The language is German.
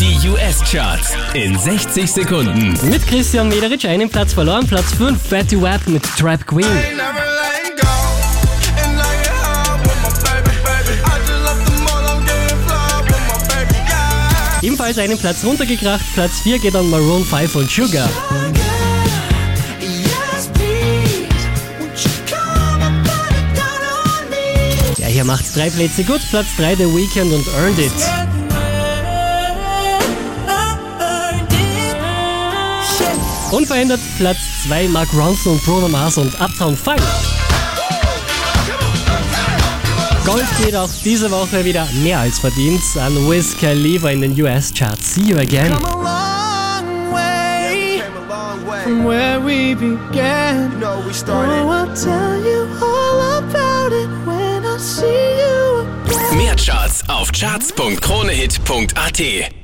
Die US-Charts in 60 Sekunden. Mit Christian Mederich einen Platz verloren, Platz 5, Fatty Wap mit Trap Queen. Ebenfalls einen Platz runtergekracht, Platz 4 geht an Maroon 5 und Sugar. Der hier macht drei Plätze gut, Platz 3 The Weeknd und Earned It. Unverändert Platz 2 Mark Ronson und Bruno Mars und Uptown Funk. Gold geht auch diese Woche wieder mehr als verdient an Wiz Khalifa in den US-Charts. See you again. Come a long way from where we began. You know we started. Oh, I'll tell you all about it when I see you again. Mehr Charts auf charts.kronehit.at.